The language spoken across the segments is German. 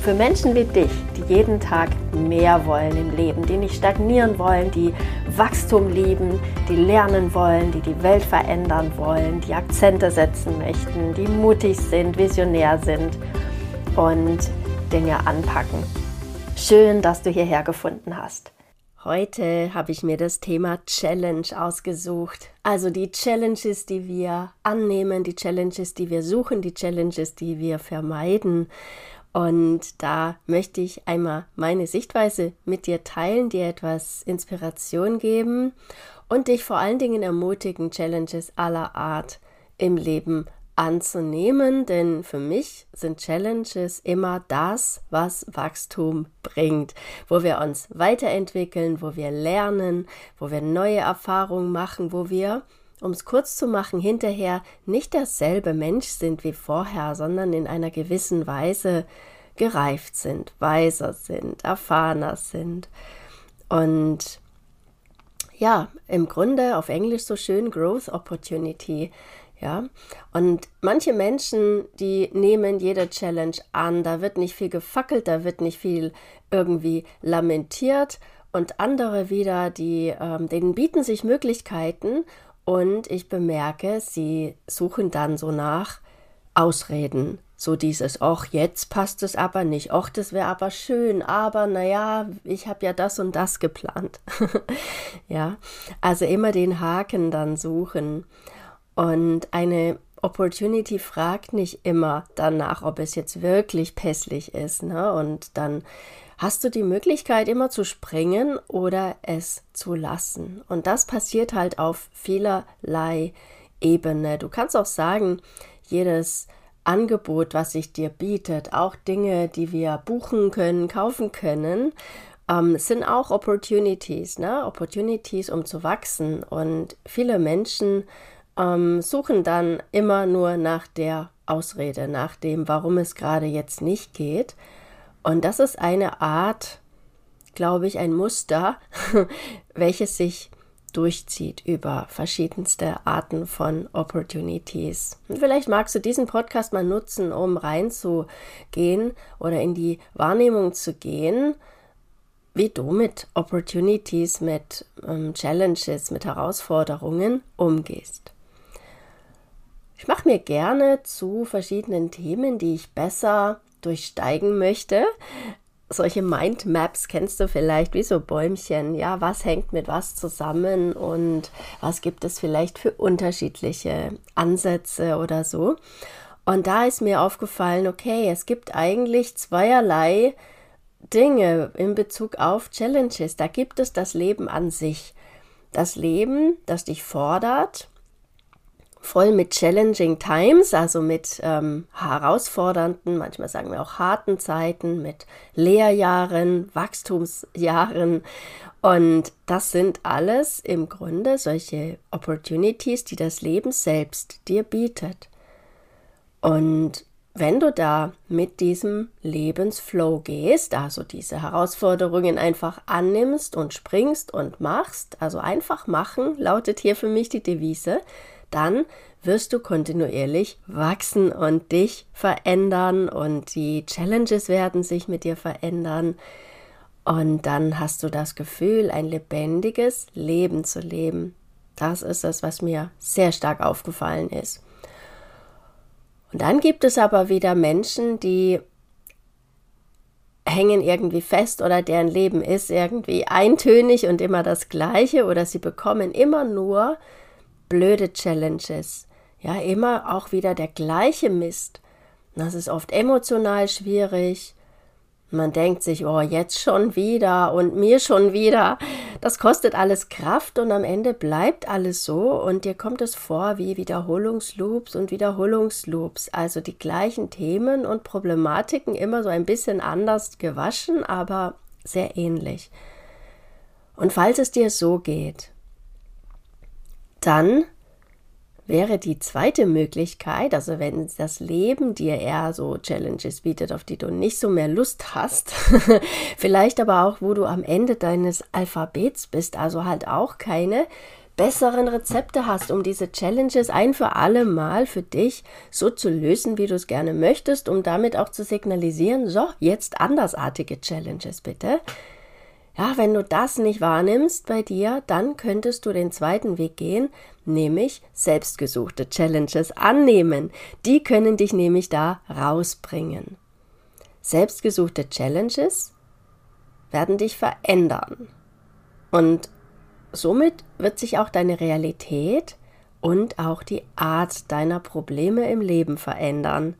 für Menschen wie dich, die jeden Tag mehr wollen im Leben, die nicht stagnieren wollen, die Wachstum lieben, die lernen wollen, die die Welt verändern wollen, die Akzente setzen möchten, die mutig sind, visionär sind und Dinge anpacken. Schön, dass du hierher gefunden hast. Heute habe ich mir das Thema Challenge ausgesucht. Also die Challenges, die wir annehmen, die Challenges, die wir suchen, die Challenges, die wir vermeiden. Und da möchte ich einmal meine Sichtweise mit dir teilen, dir etwas Inspiration geben und dich vor allen Dingen ermutigen, Challenges aller Art im Leben anzunehmen, denn für mich sind Challenges immer das, was Wachstum bringt, wo wir uns weiterentwickeln, wo wir lernen, wo wir neue Erfahrungen machen, wo wir um es kurz zu machen, hinterher nicht derselbe Mensch sind wie vorher, sondern in einer gewissen Weise gereift sind, weiser sind, erfahrener sind. Und ja, im Grunde auf Englisch so schön Growth Opportunity. Ja, und manche Menschen, die nehmen jede Challenge an, da wird nicht viel gefackelt, da wird nicht viel irgendwie lamentiert und andere wieder, die, ähm, denen bieten sich Möglichkeiten und ich bemerke, sie suchen dann so nach Ausreden. So dieses, ach, jetzt passt es aber nicht, ach, das wäre aber schön, aber naja, ich habe ja das und das geplant. ja, also immer den Haken dann suchen. Und eine Opportunity fragt nicht immer danach, ob es jetzt wirklich pässlich ist. Ne? Und dann hast du die Möglichkeit, immer zu springen oder es zu lassen. Und das passiert halt auf vielerlei Ebene. Du kannst auch sagen, jedes Angebot, was sich dir bietet, auch Dinge, die wir buchen können, kaufen können, ähm, sind auch Opportunities, ne? Opportunities, um zu wachsen. Und viele Menschen ähm, suchen dann immer nur nach der Ausrede, nach dem, warum es gerade jetzt nicht geht. Und das ist eine Art, glaube ich, ein Muster, welches sich durchzieht über verschiedenste Arten von Opportunities. Und vielleicht magst du diesen Podcast mal nutzen, um reinzugehen oder in die Wahrnehmung zu gehen, wie du mit Opportunities, mit ähm, Challenges, mit Herausforderungen umgehst. Ich mache mir gerne zu verschiedenen Themen, die ich besser durchsteigen möchte. Solche Mindmaps kennst du vielleicht wie so Bäumchen. Ja, was hängt mit was zusammen und was gibt es vielleicht für unterschiedliche Ansätze oder so. Und da ist mir aufgefallen, okay, es gibt eigentlich zweierlei Dinge in Bezug auf Challenges. Da gibt es das Leben an sich. Das Leben, das dich fordert, voll mit challenging times, also mit ähm, herausfordernden, manchmal sagen wir auch harten Zeiten, mit Lehrjahren, Wachstumsjahren. Und das sind alles im Grunde solche Opportunities, die das Leben selbst dir bietet. Und wenn du da mit diesem Lebensflow gehst, also diese Herausforderungen einfach annimmst und springst und machst, also einfach machen, lautet hier für mich die Devise, dann wirst du kontinuierlich wachsen und dich verändern und die Challenges werden sich mit dir verändern. Und dann hast du das Gefühl, ein lebendiges Leben zu leben. Das ist es, was mir sehr stark aufgefallen ist. Und dann gibt es aber wieder Menschen, die hängen irgendwie fest oder deren Leben ist irgendwie eintönig und immer das gleiche oder sie bekommen immer nur blöde Challenges. Ja, immer auch wieder der gleiche Mist. Das ist oft emotional schwierig. Man denkt sich, oh, jetzt schon wieder und mir schon wieder. Das kostet alles Kraft und am Ende bleibt alles so und dir kommt es vor wie Wiederholungsloops und Wiederholungsloops. Also die gleichen Themen und Problematiken immer so ein bisschen anders gewaschen, aber sehr ähnlich. Und falls es dir so geht, dann wäre die zweite Möglichkeit, also wenn das Leben dir eher so Challenges bietet, auf die du nicht so mehr Lust hast, vielleicht aber auch, wo du am Ende deines Alphabets bist, also halt auch keine besseren Rezepte hast, um diese Challenges ein für alle Mal für dich so zu lösen, wie du es gerne möchtest, um damit auch zu signalisieren, so, jetzt andersartige Challenges bitte. Ja, wenn du das nicht wahrnimmst bei dir, dann könntest du den zweiten Weg gehen, nämlich selbstgesuchte Challenges annehmen. Die können dich nämlich da rausbringen. Selbstgesuchte Challenges werden dich verändern. Und somit wird sich auch deine Realität und auch die Art deiner Probleme im Leben verändern.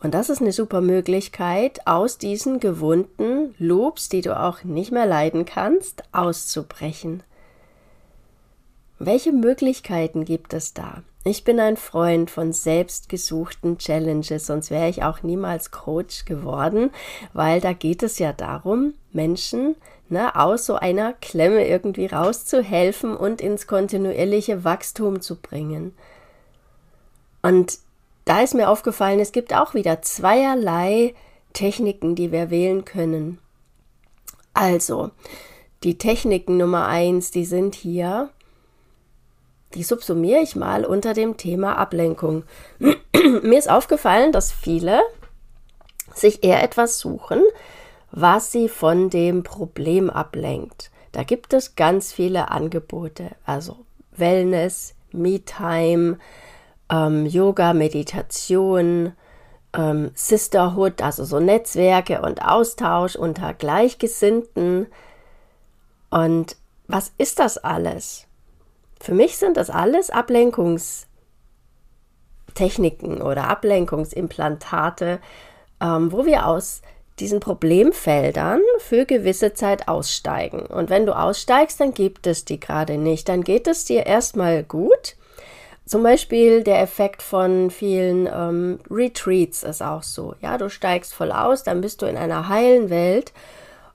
Und das ist eine super Möglichkeit, aus diesen gewohnten Loops, die du auch nicht mehr leiden kannst, auszubrechen. Welche Möglichkeiten gibt es da? Ich bin ein Freund von selbstgesuchten Challenges, sonst wäre ich auch niemals Coach geworden, weil da geht es ja darum, Menschen ne, aus so einer Klemme irgendwie rauszuhelfen und ins kontinuierliche Wachstum zu bringen. Und da ist mir aufgefallen, es gibt auch wieder zweierlei Techniken, die wir wählen können. Also, die Techniken Nummer eins, die sind hier, die subsumiere ich mal unter dem Thema Ablenkung. mir ist aufgefallen, dass viele sich eher etwas suchen, was sie von dem Problem ablenkt. Da gibt es ganz viele Angebote, also Wellness, Me-Time, ähm, Yoga, Meditation, ähm, Sisterhood, also so Netzwerke und Austausch unter Gleichgesinnten. Und was ist das alles? Für mich sind das alles Ablenkungstechniken oder Ablenkungsimplantate, ähm, wo wir aus diesen Problemfeldern für gewisse Zeit aussteigen. Und wenn du aussteigst, dann gibt es die gerade nicht. Dann geht es dir erstmal gut zum Beispiel der Effekt von vielen ähm, Retreats ist auch so. Ja, du steigst voll aus, dann bist du in einer heilen Welt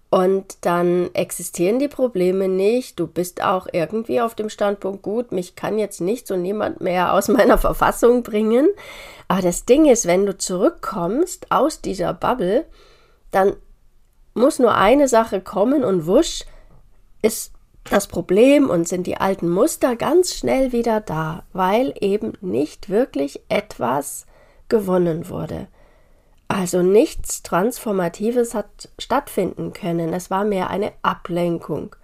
und dann existieren die Probleme nicht. Du bist auch irgendwie auf dem Standpunkt, gut, mich kann jetzt nicht so niemand mehr aus meiner Verfassung bringen. Aber das Ding ist, wenn du zurückkommst aus dieser Bubble, dann muss nur eine Sache kommen und wusch, ist das Problem und sind die alten Muster ganz schnell wieder da, weil eben nicht wirklich etwas gewonnen wurde. Also nichts Transformatives hat stattfinden können. Es war mehr eine Ablenkung.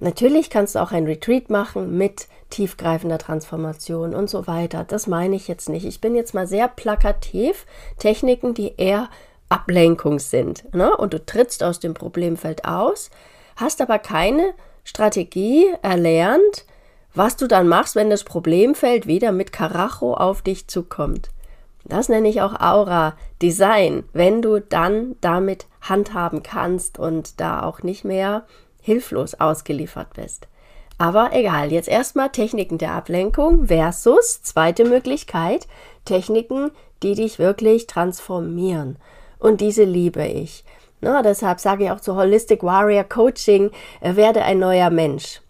Natürlich kannst du auch ein Retreat machen mit tiefgreifender Transformation und so weiter. Das meine ich jetzt nicht. Ich bin jetzt mal sehr plakativ. Techniken, die eher Ablenkung sind. Ne? Und du trittst aus dem Problemfeld aus, hast aber keine Strategie erlernt, was du dann machst, wenn das Problemfeld wieder mit Karacho auf dich zukommt. Das nenne ich auch Aura Design, wenn du dann damit handhaben kannst und da auch nicht mehr hilflos ausgeliefert bist. Aber egal, jetzt erstmal Techniken der Ablenkung versus zweite Möglichkeit, Techniken, die dich wirklich transformieren. Und diese liebe ich. Na, deshalb sage ich auch zu Holistic Warrior Coaching, äh, werde ein neuer Mensch.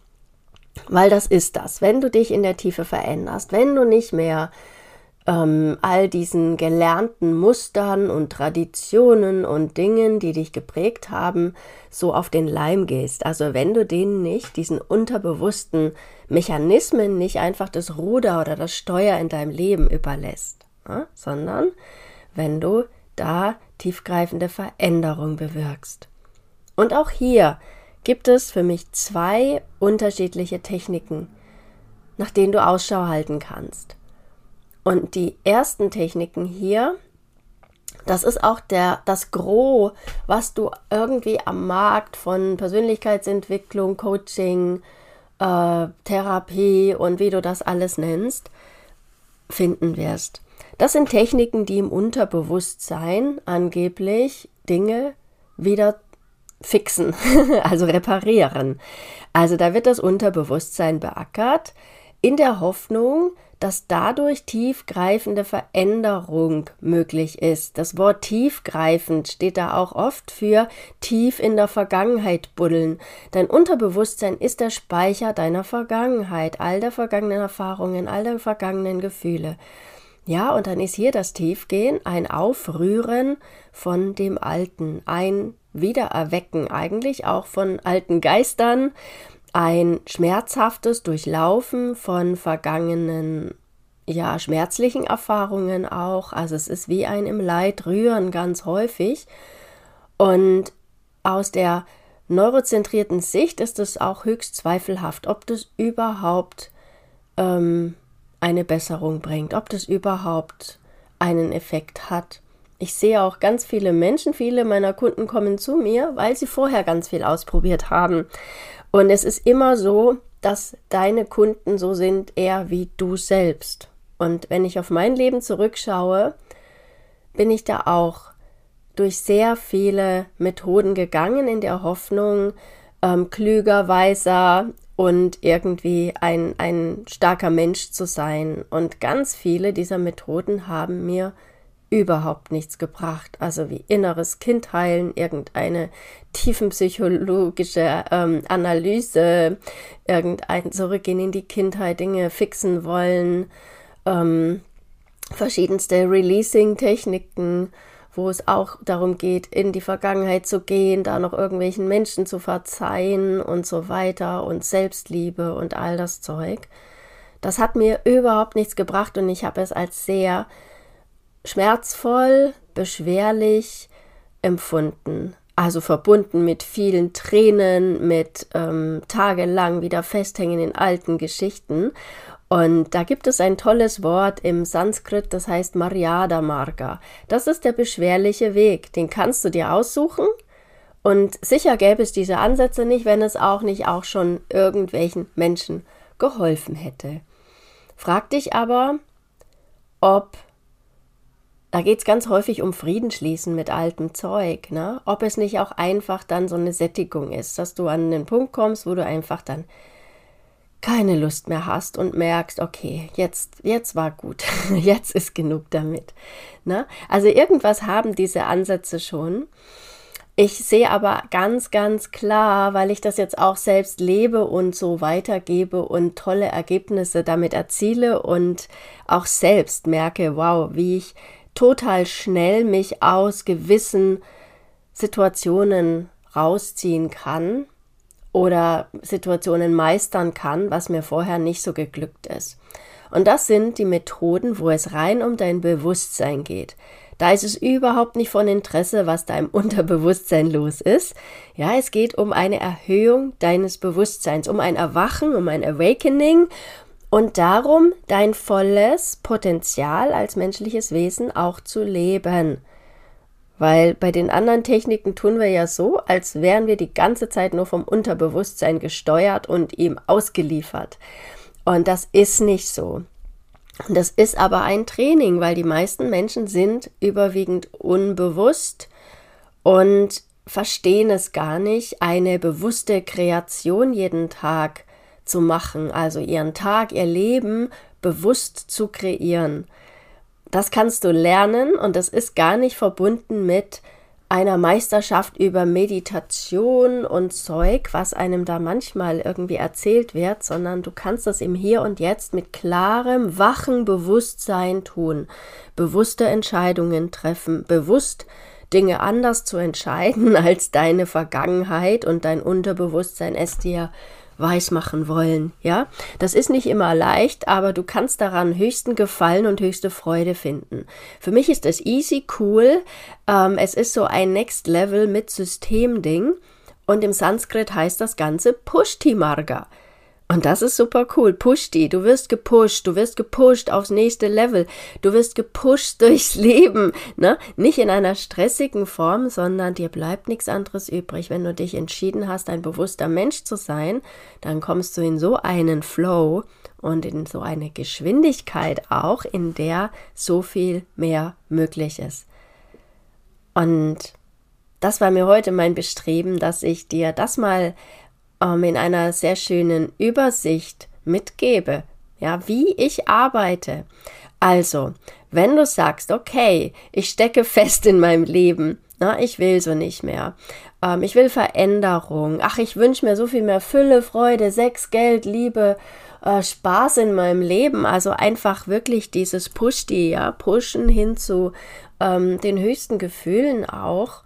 Weil das ist das. Wenn du dich in der Tiefe veränderst, wenn du nicht mehr ähm, all diesen gelernten Mustern und Traditionen und Dingen, die dich geprägt haben, so auf den Leim gehst. Also wenn du denen nicht, diesen unterbewussten Mechanismen, nicht einfach das Ruder oder das Steuer in deinem Leben überlässt, ja, sondern wenn du da tiefgreifende Veränderung bewirkst. Und auch hier gibt es für mich zwei unterschiedliche Techniken, nach denen du Ausschau halten kannst. Und die ersten Techniken hier, das ist auch der, das Gros, was du irgendwie am Markt von Persönlichkeitsentwicklung, Coaching, äh, Therapie und wie du das alles nennst, finden wirst. Das sind Techniken, die im Unterbewusstsein angeblich Dinge wieder fixen, also reparieren. Also da wird das Unterbewusstsein beackert in der Hoffnung, dass dadurch tiefgreifende Veränderung möglich ist. Das Wort tiefgreifend steht da auch oft für tief in der Vergangenheit buddeln. Dein Unterbewusstsein ist der Speicher deiner Vergangenheit, all der vergangenen Erfahrungen, all der vergangenen Gefühle. Ja, und dann ist hier das Tiefgehen, ein Aufrühren von dem Alten, ein Wiedererwecken eigentlich auch von alten Geistern, ein schmerzhaftes Durchlaufen von vergangenen, ja, schmerzlichen Erfahrungen auch. Also es ist wie ein im Leid rühren ganz häufig. Und aus der neurozentrierten Sicht ist es auch höchst zweifelhaft, ob das überhaupt ähm, eine Besserung bringt, ob das überhaupt einen Effekt hat. Ich sehe auch ganz viele Menschen, viele meiner Kunden kommen zu mir, weil sie vorher ganz viel ausprobiert haben. Und es ist immer so, dass deine Kunden so sind, eher wie du selbst. Und wenn ich auf mein Leben zurückschaue, bin ich da auch durch sehr viele Methoden gegangen in der Hoffnung, ähm, klüger, weiser und irgendwie ein, ein starker Mensch zu sein. Und ganz viele dieser Methoden haben mir überhaupt nichts gebracht. Also wie inneres Kind heilen, irgendeine tiefenpsychologische ähm, Analyse, irgendein Zurückgehen in die Kindheit, Dinge fixen wollen, ähm, verschiedenste Releasing-Techniken, wo es auch darum geht, in die Vergangenheit zu gehen, da noch irgendwelchen Menschen zu verzeihen und so weiter und Selbstliebe und all das Zeug. Das hat mir überhaupt nichts gebracht und ich habe es als sehr schmerzvoll, beschwerlich empfunden. Also verbunden mit vielen Tränen, mit ähm, tagelang wieder festhängen in alten Geschichten. Und da gibt es ein tolles Wort im Sanskrit, das heißt Maryada Marga. Das ist der beschwerliche Weg. Den kannst du dir aussuchen. Und sicher gäbe es diese Ansätze nicht, wenn es auch nicht auch schon irgendwelchen Menschen geholfen hätte. Frag dich aber, ob da geht es ganz häufig um Friedensschließen mit altem Zeug, ne? Ob es nicht auch einfach dann so eine Sättigung ist, dass du an den Punkt kommst, wo du einfach dann keine Lust mehr hast und merkst, okay, jetzt, jetzt war gut, jetzt ist genug damit. Ne? Also irgendwas haben diese Ansätze schon. Ich sehe aber ganz, ganz klar, weil ich das jetzt auch selbst lebe und so weitergebe und tolle Ergebnisse damit erziele und auch selbst merke, wow, wie ich total schnell mich aus gewissen Situationen rausziehen kann oder Situationen meistern kann, was mir vorher nicht so geglückt ist. Und das sind die Methoden, wo es rein um dein Bewusstsein geht. Da ist es überhaupt nicht von Interesse, was da im Unterbewusstsein los ist. Ja, es geht um eine Erhöhung deines Bewusstseins, um ein Erwachen, um ein Awakening und darum dein volles Potenzial als menschliches Wesen auch zu leben. Weil bei den anderen Techniken tun wir ja so, als wären wir die ganze Zeit nur vom Unterbewusstsein gesteuert und ihm ausgeliefert. Und das ist nicht so. Das ist aber ein Training, weil die meisten Menschen sind überwiegend unbewusst und verstehen es gar nicht, eine bewusste Kreation jeden Tag zu machen, also ihren Tag, ihr Leben bewusst zu kreieren. Das kannst du lernen und das ist gar nicht verbunden mit einer Meisterschaft über Meditation und Zeug, was einem da manchmal irgendwie erzählt wird, sondern du kannst das im Hier und Jetzt mit klarem, wachen Bewusstsein tun, bewusste Entscheidungen treffen, bewusst Dinge anders zu entscheiden, als deine Vergangenheit und dein Unterbewusstsein es dir weismachen wollen, ja. Das ist nicht immer leicht, aber du kannst daran höchsten Gefallen und höchste Freude finden. Für mich ist es easy, cool. Ähm, es ist so ein Next Level mit Systemding. Und im Sanskrit heißt das Ganze Pushti Marga. Und das ist super cool. Push die. Du wirst gepusht. Du wirst gepusht aufs nächste Level. Du wirst gepusht durchs Leben. Ne? Nicht in einer stressigen Form, sondern dir bleibt nichts anderes übrig. Wenn du dich entschieden hast, ein bewusster Mensch zu sein, dann kommst du in so einen Flow und in so eine Geschwindigkeit auch, in der so viel mehr möglich ist. Und das war mir heute mein Bestreben, dass ich dir das mal ähm, in einer sehr schönen Übersicht mitgebe, ja, wie ich arbeite. Also, wenn du sagst, okay, ich stecke fest in meinem Leben, na, ich will so nicht mehr. Ähm, ich will Veränderung. Ach, ich wünsche mir so viel mehr Fülle, Freude, Sex, Geld, Liebe, äh, Spaß in meinem Leben. Also einfach wirklich dieses Push-die, ja, pushen hin zu ähm, den höchsten Gefühlen auch.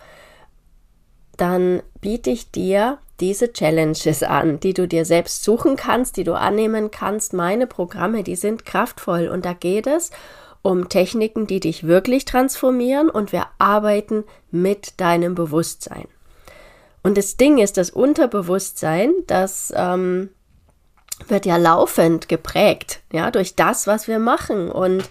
Dann biete ich dir diese Challenges an, die du dir selbst suchen kannst, die du annehmen kannst. Meine Programme, die sind kraftvoll und da geht es um Techniken, die dich wirklich transformieren und wir arbeiten mit deinem Bewusstsein. Und das Ding ist, das Unterbewusstsein, das ähm, wird ja laufend geprägt, ja, durch das, was wir machen. Und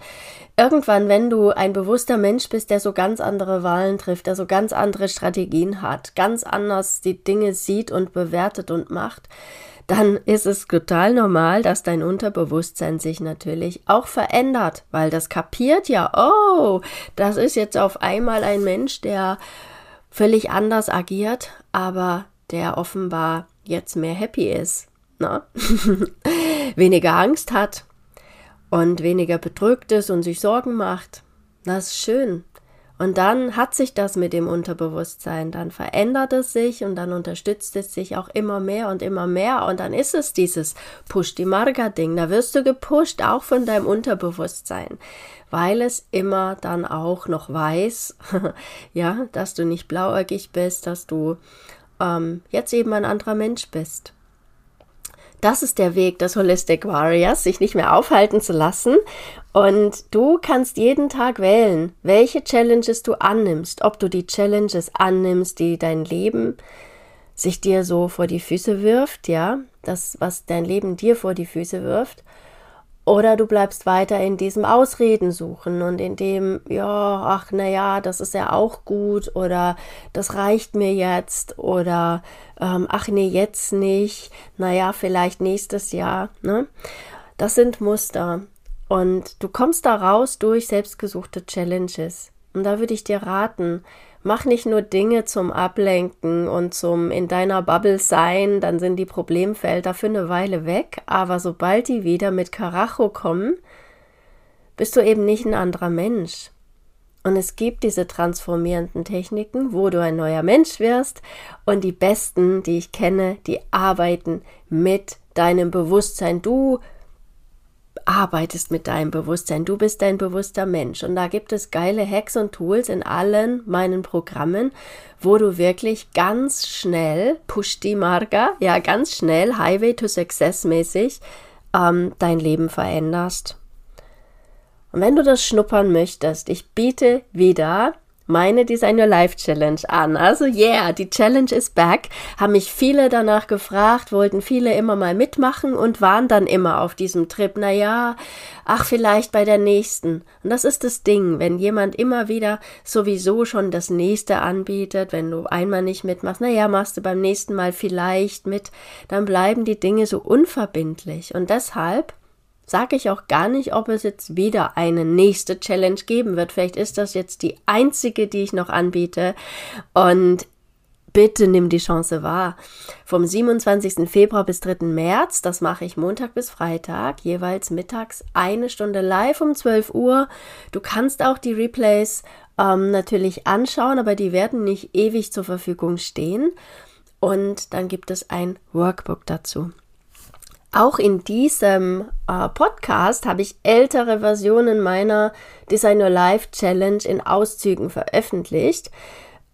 irgendwann, wenn du ein bewusster Mensch bist, der so ganz andere Wahlen trifft, der so ganz andere Strategien hat, ganz anders die Dinge sieht und bewertet und macht, dann ist es total normal, dass dein Unterbewusstsein sich natürlich auch verändert, weil das kapiert ja, oh, das ist jetzt auf einmal ein Mensch, der völlig anders agiert, aber der offenbar jetzt mehr happy ist, ne? weniger Angst hat und weniger bedrückt ist und sich Sorgen macht. Das ist schön. Und dann hat sich das mit dem Unterbewusstsein, dann verändert es sich und dann unterstützt es sich auch immer mehr und immer mehr und dann ist es dieses Push die Marga Ding. Da wirst du gepusht auch von deinem Unterbewusstsein, weil es immer dann auch noch weiß, ja, dass du nicht blauäugig bist, dass du ähm, jetzt eben ein anderer Mensch bist. Das ist der Weg des Holistic Warriors, sich nicht mehr aufhalten zu lassen. Und du kannst jeden Tag wählen, welche Challenges du annimmst. Ob du die Challenges annimmst, die dein Leben sich dir so vor die Füße wirft, ja, das, was dein Leben dir vor die Füße wirft, oder du bleibst weiter in diesem Ausreden suchen und in dem, ja, ach, na ja, das ist ja auch gut oder das reicht mir jetzt oder ähm, ach nee, jetzt nicht, naja, vielleicht nächstes Jahr. Ne? Das sind Muster. Und du kommst da raus durch selbstgesuchte Challenges. Und da würde ich dir raten, mach nicht nur Dinge zum Ablenken und zum in deiner Bubble sein, dann sind die Problemfelder für eine Weile weg, aber sobald die wieder mit Karacho kommen, bist du eben nicht ein anderer Mensch. Und es gibt diese transformierenden Techniken, wo du ein neuer Mensch wirst. Und die besten, die ich kenne, die arbeiten mit deinem Bewusstsein. Du arbeitest mit deinem Bewusstsein. Du bist ein bewusster Mensch. Und da gibt es geile Hacks und Tools in allen meinen Programmen, wo du wirklich ganz schnell, push die Marga, ja, ganz schnell, Highway to Success mäßig, ähm, dein Leben veränderst. Und wenn du das schnuppern möchtest, ich biete wieder meine Design Your Life Challenge an. Also yeah, die Challenge is back. Haben mich viele danach gefragt, wollten viele immer mal mitmachen und waren dann immer auf diesem Trip. Naja, ach vielleicht bei der nächsten. Und das ist das Ding, wenn jemand immer wieder sowieso schon das nächste anbietet, wenn du einmal nicht mitmachst, naja, machst du beim nächsten Mal vielleicht mit, dann bleiben die Dinge so unverbindlich. Und deshalb sage ich auch gar nicht, ob es jetzt wieder eine nächste Challenge geben wird. Vielleicht ist das jetzt die einzige, die ich noch anbiete. Und bitte nimm die Chance wahr. Vom 27. Februar bis 3. März, das mache ich Montag bis Freitag, jeweils mittags eine Stunde live um 12 Uhr. Du kannst auch die Replays ähm, natürlich anschauen, aber die werden nicht ewig zur Verfügung stehen. Und dann gibt es ein Workbook dazu. Auch in diesem äh, Podcast habe ich ältere Versionen meiner Design Your Life Challenge in Auszügen veröffentlicht.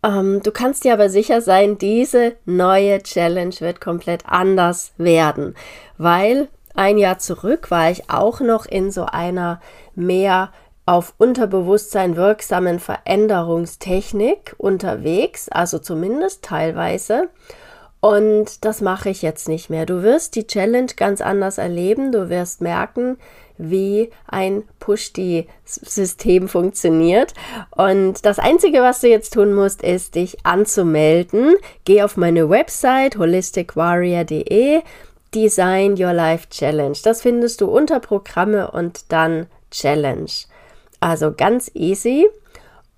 Ähm, du kannst dir aber sicher sein, diese neue Challenge wird komplett anders werden, weil ein Jahr zurück war ich auch noch in so einer mehr auf Unterbewusstsein wirksamen Veränderungstechnik unterwegs, also zumindest teilweise. Und das mache ich jetzt nicht mehr. Du wirst die Challenge ganz anders erleben. Du wirst merken, wie ein Push-Die-System funktioniert. Und das Einzige, was du jetzt tun musst, ist, dich anzumelden. Geh auf meine Website holisticwarrior.de, Design Your Life Challenge. Das findest du unter Programme und dann Challenge. Also ganz easy.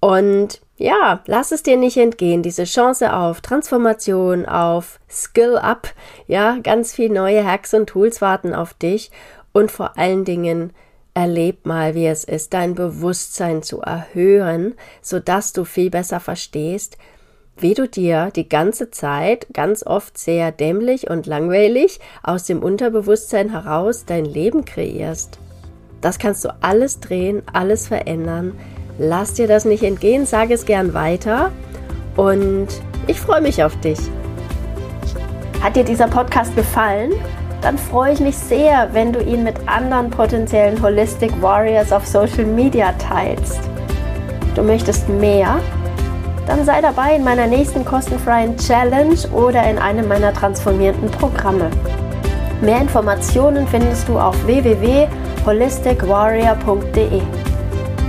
Und ja, lass es dir nicht entgehen, diese Chance auf Transformation, auf Skill Up, ja, ganz viele neue Hacks und Tools warten auf dich und vor allen Dingen erleb mal, wie es ist, dein Bewusstsein zu erhöhen, sodass du viel besser verstehst, wie du dir die ganze Zeit, ganz oft sehr dämlich und langweilig, aus dem Unterbewusstsein heraus dein Leben kreierst. Das kannst du alles drehen, alles verändern. Lass dir das nicht entgehen, sag es gern weiter und ich freue mich auf dich. Hat dir dieser Podcast gefallen? Dann freue ich mich sehr, wenn du ihn mit anderen potenziellen Holistic Warriors auf Social Media teilst. Du möchtest mehr? Dann sei dabei in meiner nächsten kostenfreien Challenge oder in einem meiner transformierenden Programme. Mehr Informationen findest du auf www.holisticwarrior.de.